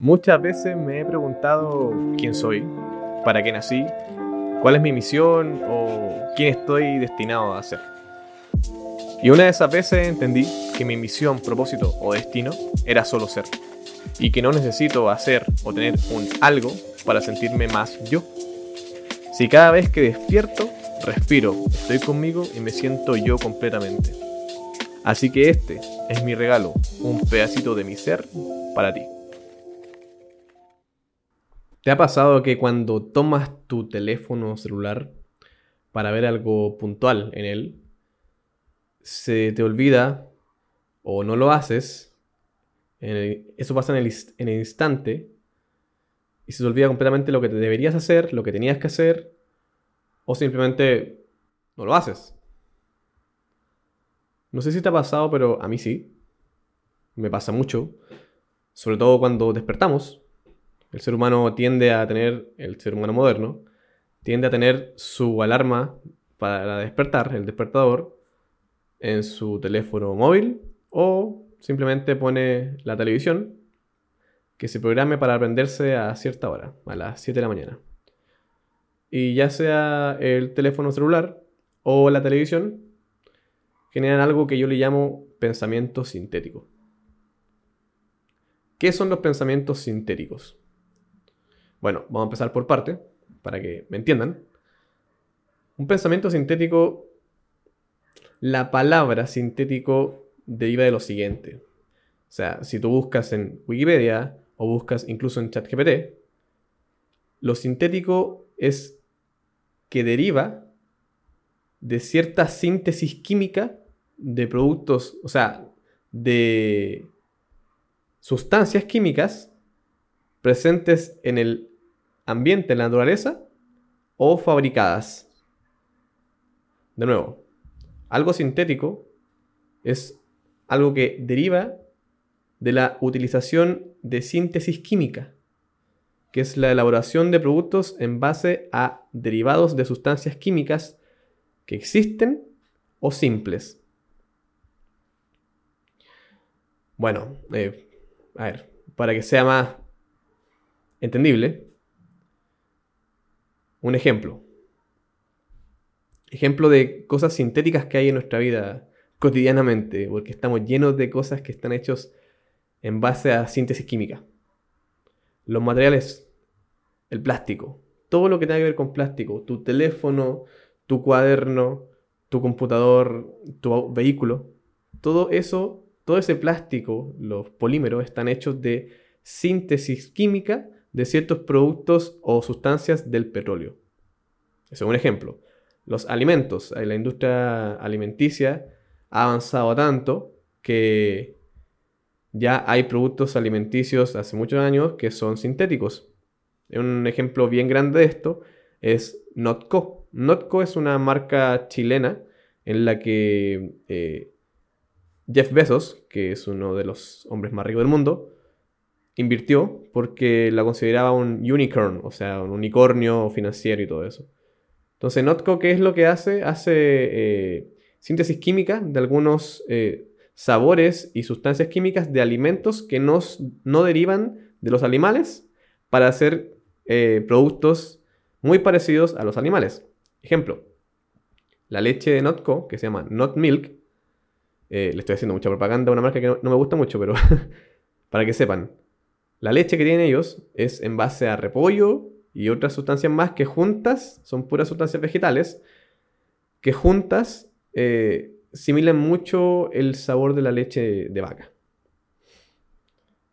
Muchas veces me he preguntado quién soy, para qué nací, cuál es mi misión o quién estoy destinado a ser. Y una de esas veces entendí que mi misión, propósito o destino era solo ser. Y que no necesito hacer o tener un algo para sentirme más yo. Si cada vez que despierto, respiro, estoy conmigo y me siento yo completamente. Así que este es mi regalo, un pedacito de mi ser para ti. ¿Te ha pasado que cuando tomas tu teléfono celular para ver algo puntual en él, se te olvida o no lo haces? eso pasa en el, en el instante y se te olvida completamente lo que te deberías hacer, lo que tenías que hacer, o simplemente no lo haces. No sé si te ha pasado, pero a mí sí. Me pasa mucho. Sobre todo cuando despertamos el ser humano tiende a tener, el ser humano moderno, tiende a tener su alarma para despertar, el despertador, en su teléfono móvil o simplemente pone la televisión que se programe para prenderse a cierta hora, a las 7 de la mañana. Y ya sea el teléfono celular o la televisión, generan algo que yo le llamo pensamiento sintético. ¿Qué son los pensamientos sintéticos? Bueno, vamos a empezar por parte, para que me entiendan. Un pensamiento sintético, la palabra sintético deriva de lo siguiente. O sea, si tú buscas en Wikipedia o buscas incluso en ChatGPT, lo sintético es que deriva de cierta síntesis química de productos, o sea, de sustancias químicas presentes en el ambiente en la naturaleza o fabricadas. De nuevo, algo sintético es algo que deriva de la utilización de síntesis química, que es la elaboración de productos en base a derivados de sustancias químicas que existen o simples. Bueno, eh, a ver, para que sea más entendible, un ejemplo. Ejemplo de cosas sintéticas que hay en nuestra vida cotidianamente, porque estamos llenos de cosas que están hechos en base a síntesis química. Los materiales, el plástico, todo lo que tenga que ver con plástico, tu teléfono, tu cuaderno, tu computador, tu vehículo, todo eso, todo ese plástico, los polímeros están hechos de síntesis química de ciertos productos o sustancias del petróleo. Ese es un ejemplo. Los alimentos. La industria alimenticia ha avanzado tanto que ya hay productos alimenticios hace muchos años que son sintéticos. Un ejemplo bien grande de esto es Notco. Notco es una marca chilena en la que eh, Jeff Bezos, que es uno de los hombres más ricos del mundo, invirtió porque la consideraba un unicorn, o sea, un unicornio financiero y todo eso. Entonces, Notco, ¿qué es lo que hace? Hace eh, síntesis química de algunos eh, sabores y sustancias químicas de alimentos que no derivan de los animales para hacer eh, productos muy parecidos a los animales. Ejemplo, la leche de Notco, que se llama Not Milk, le estoy haciendo mucha propaganda a una marca que no me gusta mucho, pero para que sepan, la leche que tienen ellos es en base a repollo y otras sustancias más que juntas, son puras sustancias vegetales, que juntas eh, similan mucho el sabor de la leche de vaca.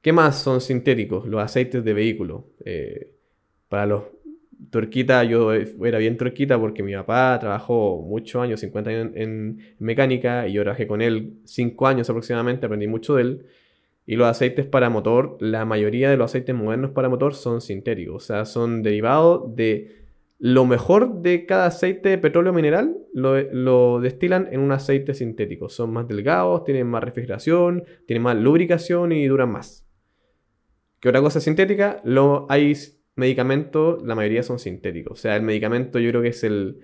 ¿Qué más son sintéticos? Los aceites de vehículo. Eh, para los turquita, yo era bien turquita porque mi papá trabajó muchos años, 50 años en, en mecánica, y yo trabajé con él 5 años aproximadamente, aprendí mucho de él. Y los aceites para motor, la mayoría de los aceites modernos para motor son sintéticos, o sea, son derivados de lo mejor de cada aceite de petróleo mineral, lo, destilan en un aceite sintético. Son más delgados, tienen más refrigeración, tienen más lubricación y duran más. ¿Qué otra cosa sintética? Lo, hay medicamentos, la mayoría son sintéticos. O sea, el medicamento yo creo que es el,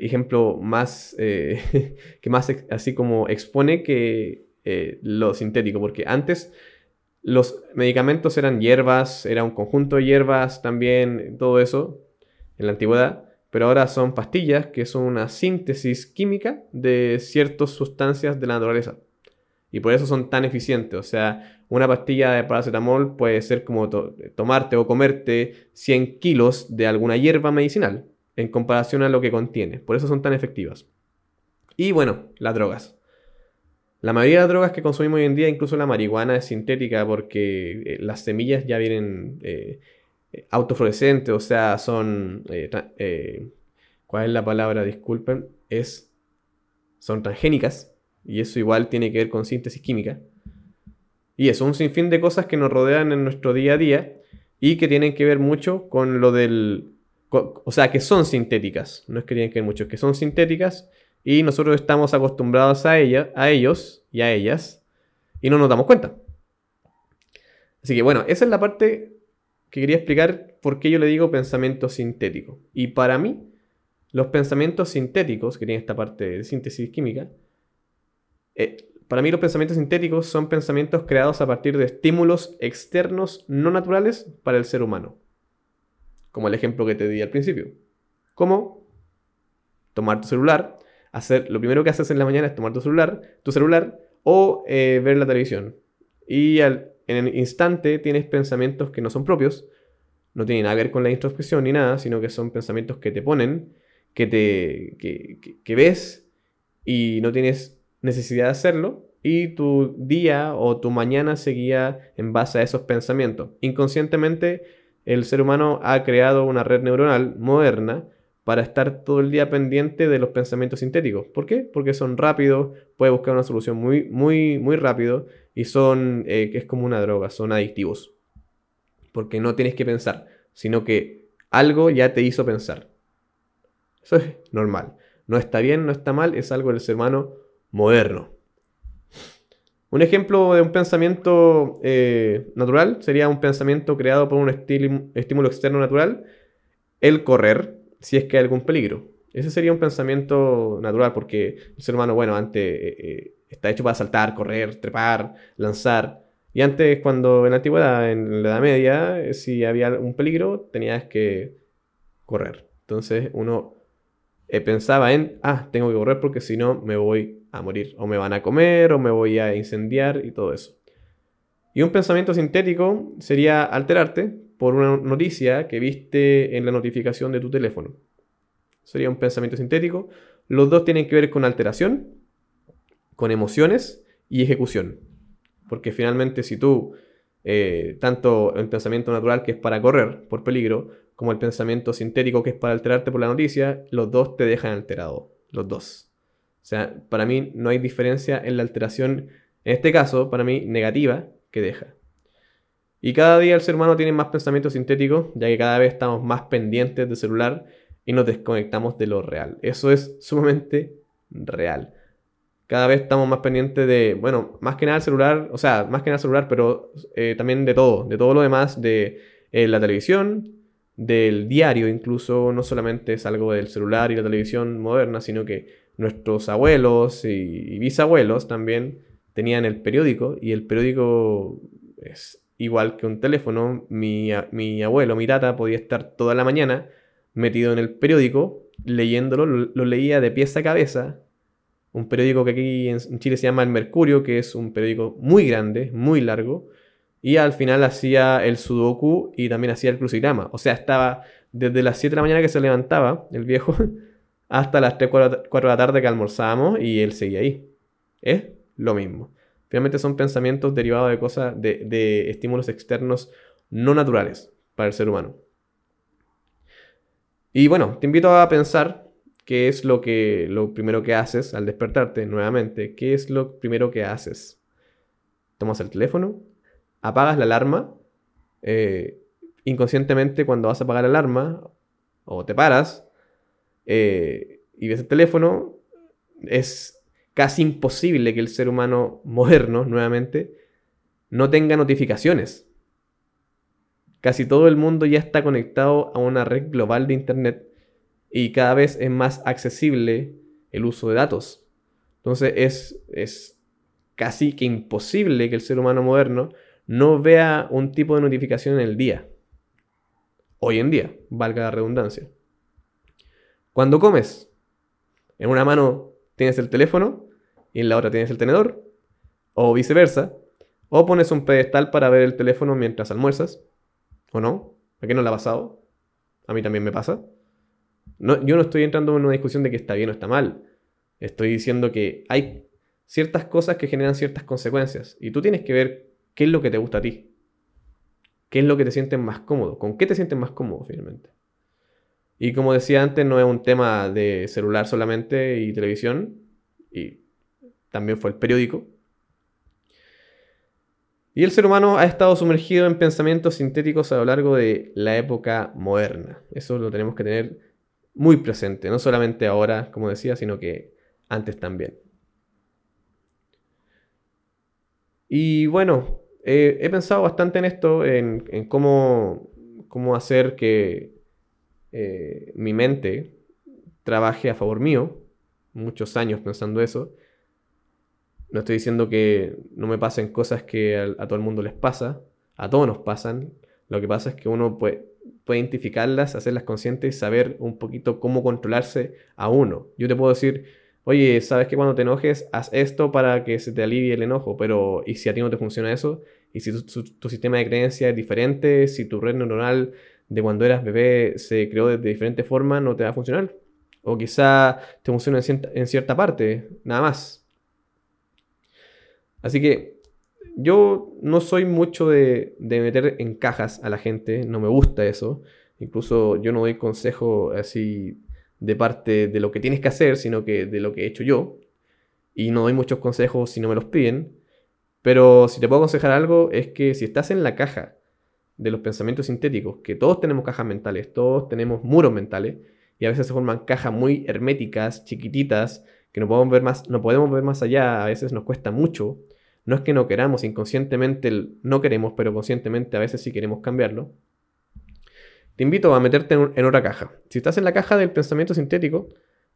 ejemplo más, eh, que más así como expone que eh, lo sintético, porque antes Los medicamentos eran hierbas, era un conjunto de hierbas también, todo eso en la antigüedad, pero ahora son pastillas que son una síntesis química de ciertas sustancias de la naturaleza. Y por eso son tan eficientes. O sea, una pastilla de paracetamol puede ser como tomarte o comerte 100 kilos de alguna hierba medicinal en comparación a lo que contiene. Por eso son tan efectivas. Y bueno, las drogas. La mayoría de las drogas que consumimos hoy en día, incluso la marihuana, es sintética porque eh, las semillas ya vienen eh, autofluorescentes, o sea, son... Eh, ¿Cuál es la palabra? Disculpen. Es, son transgénicas y eso igual tiene que ver con síntesis química. Y eso, un sinfín de cosas que nos rodean en nuestro día a día y que tienen que ver mucho con lo del... O sea, que son sintéticas. No es que tienen que ver mucho, que son sintéticas y nosotros estamos acostumbrados a, ella, a ellos y a ellas y no nos damos cuenta. Así que bueno, esa es la parte que quería explicar por qué yo le digo pensamiento sintético. Y para mí, los pensamientos sintéticos, que tienen esta parte de síntesis química, eh, para mí los pensamientos sintéticos son pensamientos creados a partir de estímulos externos no naturales para el ser humano. Como el ejemplo que te di al principio. Como tomar tu celular, hacer lo primero que haces en la mañana es tomar tu celular, tu celular o eh, ver la televisión. Y en el instante tienes pensamientos que no son propios, no tienen nada que ver con la introspección ni nada, sino que son pensamientos que te ponen, que te que ves y no tienes necesidad de hacerlo y tu día o tu mañana seguía en base a esos pensamientos. Inconscientemente, el ser humano ha creado una red neuronal moderna para estar todo el día pendiente de los pensamientos sintéticos. ¿Por qué? Porque son rápidos, puede buscar una solución muy, muy, muy rápido y son, eh, es como una droga, son adictivos. Porque no tienes que pensar, sino que algo ya te hizo pensar. Eso es normal. No está bien, no está mal, es algo del ser humano moderno. Un ejemplo de un pensamiento eh, natural sería un pensamiento creado por un estímulo externo natural, el correr, si es que hay algún peligro. Ese sería un pensamiento natural porque el ser humano, bueno, antes eh, eh, está hecho para saltar, correr, trepar, lanzar. Y antes, cuando en la antigüedad, en la Edad Media, si había un peligro, tenías que correr. Entonces uno pensaba en, ah, tengo que correr porque si no me voy a morir. O me van a comer, o me voy a incendiar y todo eso. Y un pensamiento sintético sería alterarte por una noticia que viste en la notificación de tu teléfono. Sería un pensamiento sintético. Los dos tienen que ver con alteración, con emociones y ejecución. Porque finalmente si tú, eh, tanto el pensamiento natural que es para correr por peligro, como el pensamiento sintético que es para alterarte por la noticia, los dos te dejan alterado. Los dos. O sea, para mí no hay diferencia en la alteración, en este caso, para mí, negativa que deja. Y cada día el ser humano tiene más pensamientos sintéticos, ya que cada vez estamos más pendientes del celular y nos desconectamos de lo real. Eso es sumamente real. Cada vez estamos más pendientes de, bueno, más que nada el celular, o sea, más que nada el celular, pero eh, también de todo, de todo lo demás, de eh, la televisión, del diario incluso, no solamente es algo del celular y la televisión moderna, sino que nuestros abuelos y, bisabuelos también tenían el periódico y el periódico es igual que un teléfono. Mi, abuelo, mi tata, podía estar toda la mañana metido en el periódico leyéndolo, lo, leía de pies a cabeza. Un periódico que aquí en Chile se llama El Mercurio, que es un periódico muy grande, muy largo. Y al final hacía el sudoku y también hacía el crucigrama. O sea, estaba desde las 7 de la mañana que se levantaba, el viejo, hasta las 3, 4, de la tarde que almorzamos y él seguía ahí. Es lo mismo. Finalmente son pensamientos derivados de cosas, de, estímulos externos no naturales para el ser humano. Y bueno, te invito a pensar qué es lo, que, lo primero que haces al despertarte nuevamente. ¿Qué es lo primero que haces? Tomas el teléfono, apagas la alarma. Eh, inconscientemente cuando vas a apagar la alarma o te paras, eh, y ves el teléfono, es casi imposible que el ser humano moderno, nuevamente, no tenga notificaciones. Casi todo el mundo ya está conectado a una red global de Internet y cada vez es más accesible el uso de datos. Entonces es, es casi que imposible que el ser humano moderno no vea un tipo de notificación en el día. Hoy en día, valga la redundancia. Cuando comes, en una mano tienes el teléfono y en la otra tienes el tenedor, o viceversa, o pones un pedestal para ver el teléfono mientras almuerzas, ¿o no? ¿A qué no le ha pasado? A mí también me pasa. yo no estoy entrando en una discusión de que está bien o está mal. Estoy diciendo que hay ciertas cosas que generan ciertas consecuencias y tú tienes que ver qué es lo que te gusta a ti. ¿Qué es lo que te sientes más cómodo? ¿Con qué te sientes más cómodo finalmente? Y como decía antes, no es un tema de celular solamente y televisión, y también fue el periódico. Y el ser humano ha estado sumergido en pensamientos sintéticos a lo largo de la época moderna. Eso lo tenemos que tener muy presente, no solamente ahora, como decía, sino que antes también. Y bueno, he pensado bastante en esto, en, cómo, cómo, hacer que eh, mi mente trabaje a favor mío. Muchos años pensando eso. No estoy diciendo que no me pasen cosas que a, todo el mundo les pasa. A todos nos pasan. Lo que pasa es que uno puede, identificarlas, hacerlas conscientes y saber un poquito cómo controlarse a uno. Yo te puedo decir, oye, sabes que cuando te enojes, haz esto para que se te alivie el enojo, pero ¿y si a ti no te funciona eso? ¿Y si tu, sistema de creencia es diferente? ¿Si tu red neuronal de cuando eras bebé se creó de, diferente forma? ¿No te va a funcionar? O quizá te funciona en cierta, parte, nada más. Así que yo no soy mucho de, meter en cajas a la gente, no me gusta eso. Incluso yo no doy consejo así de parte de lo que tienes que hacer, sino que de lo que he hecho yo. Y no doy muchos consejos si no me los piden. Pero si te puedo aconsejar algo es que si estás en la caja de los pensamientos sintéticos, que todos tenemos cajas mentales, todos tenemos muros mentales, y a veces se forman cajas muy herméticas, chiquititas, que no podemos ver más, no podemos ver más allá, a veces nos cuesta mucho. No es que no queramos, inconscientemente no queremos, pero conscientemente a veces sí queremos cambiarlo te invito a meterte en, otra caja. Si estás en la caja del pensamiento sintético,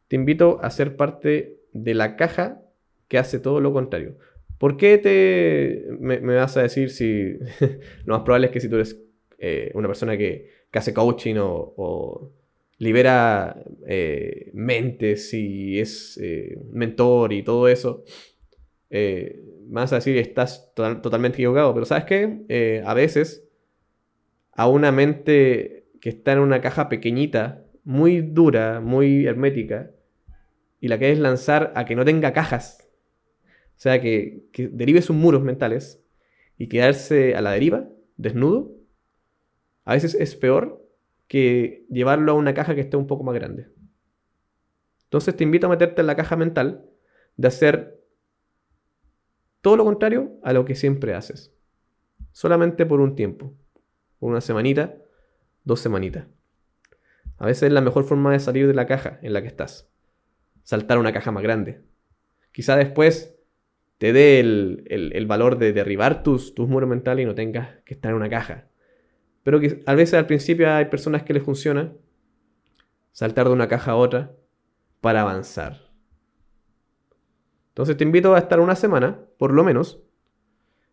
te invito a ser parte de la caja que hace todo lo contrario. ¿Por qué te me, vas a decir si lo más probable es que si tú eres eh, una persona que, hace coaching o, libera eh, mentes y es eh, mentor y todo eso, vas a decir estás totalmente equivocado. Pero ¿sabes qué? a veces a una mente que está en una caja pequeñita, muy dura, muy hermética, y la que lanzar a que no tenga cajas. O sea, que, que derive sus muros mentales y quedarse a la deriva, desnudo, a veces es peor que llevarlo a una caja que esté un poco más grande. Entonces te invito a meterte en la caja mental de hacer todo lo contrario a lo que siempre haces. Solamente por un tiempo, por una semanita, dos semanitas. A veces es la mejor forma de salir de la caja en la que estás. Saltar a una caja más grande. Quizá después te dé el, valor de derribar tus, tus muros mentales y no tengas que estar en una caja. Pero que a veces al principio hay personas que les funciona saltar de una caja a otra para avanzar. Entonces te invito a estar una semana, por lo menos,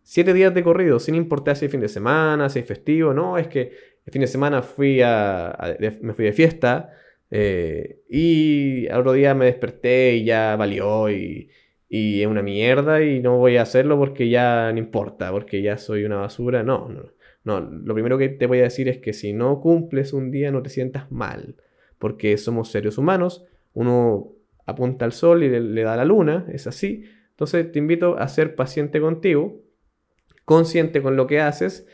siete días de corrido, sin importar si es fin de semana, si es festivo, no, es que el fin de semana fui a, me fui de fiesta eh, y al otro día me desperté y ya valió y, y, es una mierda y no voy a hacerlo porque ya no importa, porque ya soy una basura. No, no, no. Lo primero que te voy a decir es que si no cumples un día no te sientas mal, porque somos seres humanos, uno apunta al sol y le, da la luna, es así. Entonces te invito a ser paciente contigo, consciente con lo que haces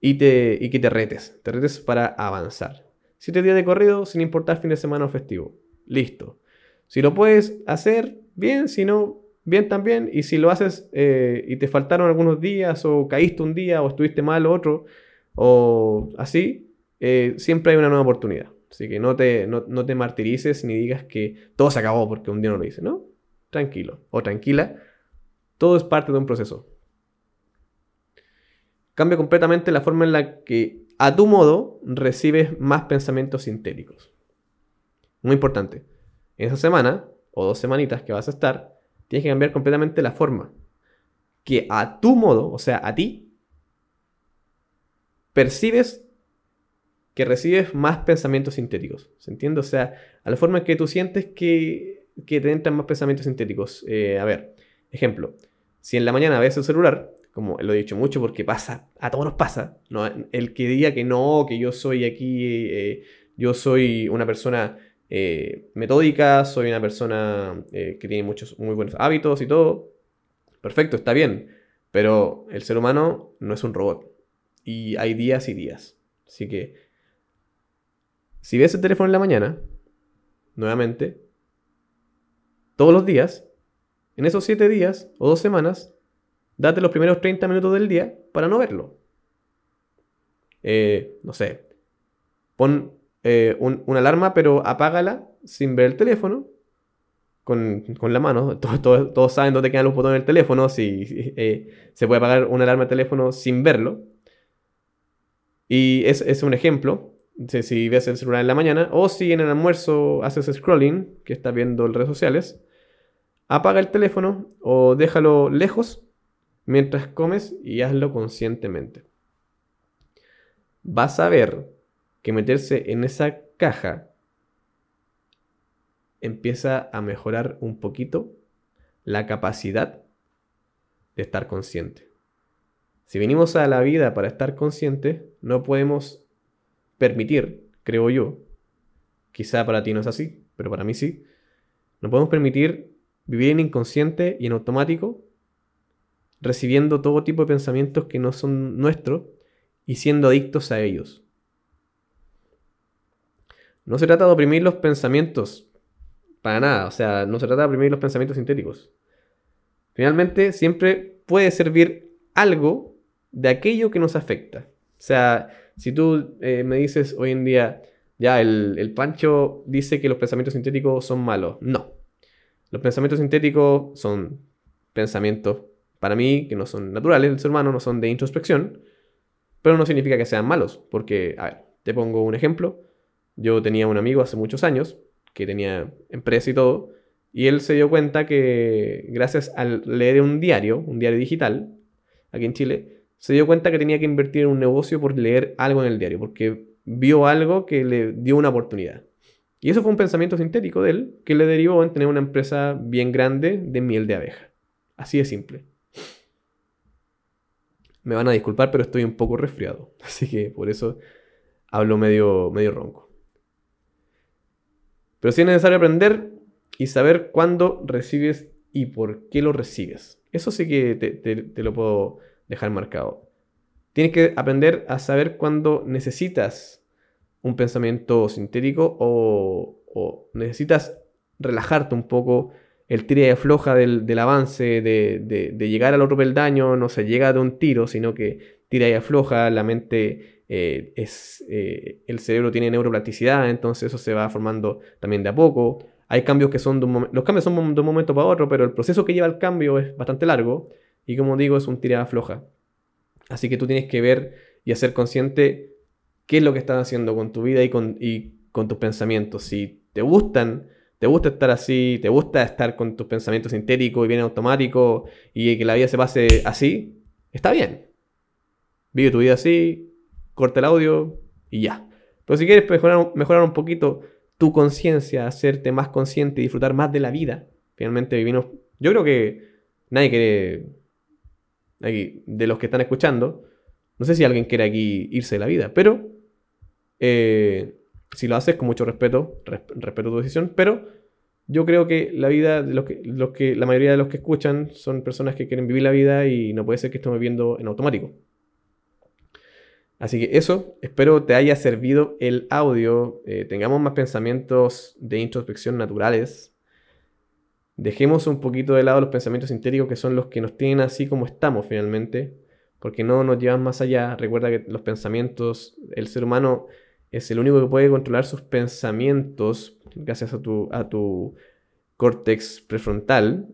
y, te, y que te retes. Te retes para avanzar. Siete días de corrido sin importar fin de semana o festivo. Listo. Si lo puedes hacer, bien. Si no, bien también. Y si lo haces eh, y te faltaron algunos días o caíste un día o estuviste mal otro o así, eh, siempre hay una nueva oportunidad. Así que no te, no, no te martirices ni digas que todo se acabó porque un día no lo hice. No, tranquilo o tranquila. Todo es parte de un proceso cambia completamente la forma en la que a tu modo recibes más pensamientos sintéticos. Muy importante. En esa semana o dos semanitas que vas a estar, tienes que cambiar completamente la forma que a tu modo, o sea, a ti, percibes que recibes más pensamientos sintéticos. ¿Se entiende? O sea, a la forma en que tú sientes que, que te entran más pensamientos sintéticos. Eh, a ver, ejemplo, si en la mañana ves el celular, como lo he dicho mucho porque pasa, a todos nos pasa, ¿no? el que diga que no, que yo soy aquí, eh, yo soy una persona eh, metódica, soy una persona que tiene muchos muy buenos hábitos y todo, perfecto, está bien, pero el ser humano no es un robot y hay días y días. Así que, si ves el teléfono en la mañana, nuevamente, todos los días, en esos 7 días o 2 semanas, date los primeros 30 minutos del día para no verlo. Eh, no sé, pon eh, una alarma, pero apágala sin ver el teléfono con, la mano. Todos, saben dónde quedan los botones del teléfono, si eh, se puede apagar una alarma de teléfono sin verlo. Y es, es un ejemplo, si, ves el celular en la mañana, o si en el almuerzo haces scrolling, que estás viendo en redes sociales, apaga el teléfono o déjalo lejos mientras comes y hazlo conscientemente. Vas a ver que meterse en esa caja empieza a mejorar un poquito la capacidad de estar consciente. Si venimos a la vida para estar conscientes, no podemos permitir, creo yo, quizá para ti no es así, pero para mí sí, no podemos permitir vivir en inconsciente y en automático, recibiendo todo tipo de pensamientos que no son nuestros y siendo adictos a ellos. No se trata de oprimir los pensamientos, para nada, o sea, no se trata de oprimir los pensamientos sintéticos. Finalmente, siempre puede servir algo de aquello que nos afecta. O sea, si tú eh, me dices hoy en día, ya, el, Pancho dice que los pensamientos sintéticos son malos. No. Los pensamientos sintéticos son pensamientos, para mí, que no son naturales del ser humano, no son de introspección, pero no significa que sean malos. Porque, a ver, te pongo un ejemplo. Yo tenía un amigo hace muchos años que tenía empresa y todo, y él se dio cuenta que gracias al leer un diario, un diario digital, aquí en Chile, se dio cuenta que tenía que invertir en un negocio por leer algo en el diario, porque vio algo que le dio una oportunidad. Y eso fue un pensamiento sintético de él que le derivó en tener una empresa bien grande de miel de abeja. Así de simple. Me van a disculpar, pero estoy un poco resfriado. Así que por eso hablo medio, medio ronco. Pero sí es necesario aprender y saber cuándo recibes y por qué lo recibes. Eso sí que te lo puedo dejar marcado. Tienes que aprender a saber cuándo necesitas un pensamiento sintético o, necesitas relajarte un poco, el tira y afloja del, avance, de, llegar al otro peldaño, no se llega de un tiro, sino que tira y afloja, la mente eh, es, eh, el cerebro tiene neuroplasticidad, entonces eso se va formando también de a poco. Hay cambios que son de un los cambios son de un momento para otro, pero el proceso que lleva al cambio es bastante largo. Y como digo, es un tirada floja. Así que tú tienes que ver y hacer consciente qué es lo que estás haciendo con tu vida y con, con tus pensamientos. Si te gustan, te gusta estar así, te gusta estar con tus pensamientos sintéticos y bien automático y que la vida se pase así, está bien. Vive tu vida así, corta el audio y ya. Pero si quieres mejorar, mejorar un poquito tu conciencia, hacerte más consciente y disfrutar más de la vida, finalmente vivimos. Yo creo que nadie quiere de los que están escuchando, no sé si alguien quiere aquí irse de la vida, pero eh, si lo haces con mucho respeto, respeto tu decisión, pero yo creo que la vida de los que, los que, la mayoría de los que escuchan son personas que quieren vivir la vida y no puede ser que estemos viviendo en automático. Así que eso, espero te haya servido el audio, eh, tengamos más pensamientos de introspección naturales, dejemos un poquito de lado los pensamientos sintéticos que son los que nos tienen así como estamos finalmente, porque no nos llevan más allá. Recuerda que los pensamientos, el ser humano es el único que puede controlar sus pensamientos gracias a tu, a tu córtex prefrontal.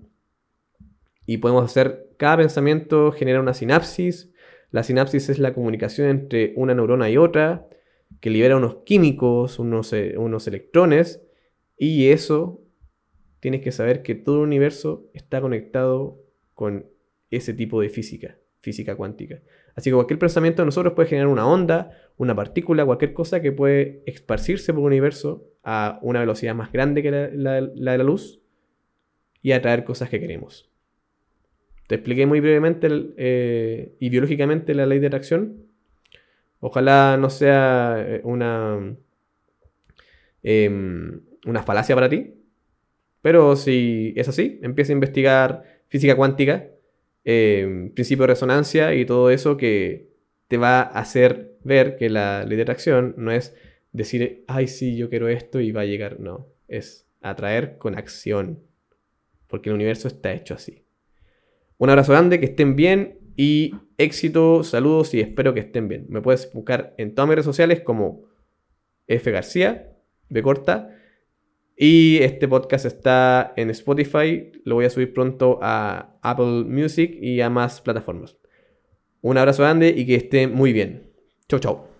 Y podemos hacer, cada pensamiento genera una sinapsis. La sinapsis es la comunicación entre una neurona y otra, que libera unos químicos, unos, eh, unos electrones, y eso tienes que saber que todo el universo está conectado con ese tipo de física, física cuántica. Así que cualquier pensamiento de nosotros puede generar una onda, una partícula, cualquier cosa que puede esparcirse por el universo a una velocidad más grande que la, de la luz y atraer cosas que queremos. Te expliqué muy brevemente eh, y biológicamente la ley de atracción. Ojalá no sea eh, una, em, una falacia para ti, pero si es así, empieza a investigar física cuántica, em, principio de resonancia y todo eso que te va a hacer ver que la ley de atracción no es decir, ay, sí, yo quiero esto y va a llegar. No, es atraer con acción, porque el universo está hecho así. Un abrazo grande, que estén bien y éxito, saludos y espero que estén bien. Me puedes buscar en todas mis redes sociales como F García, B corta. Y este podcast está en Spotify, lo voy a subir pronto a Apple Music y a más plataformas. Un abrazo grande y que estén muy bien. Chau, chau.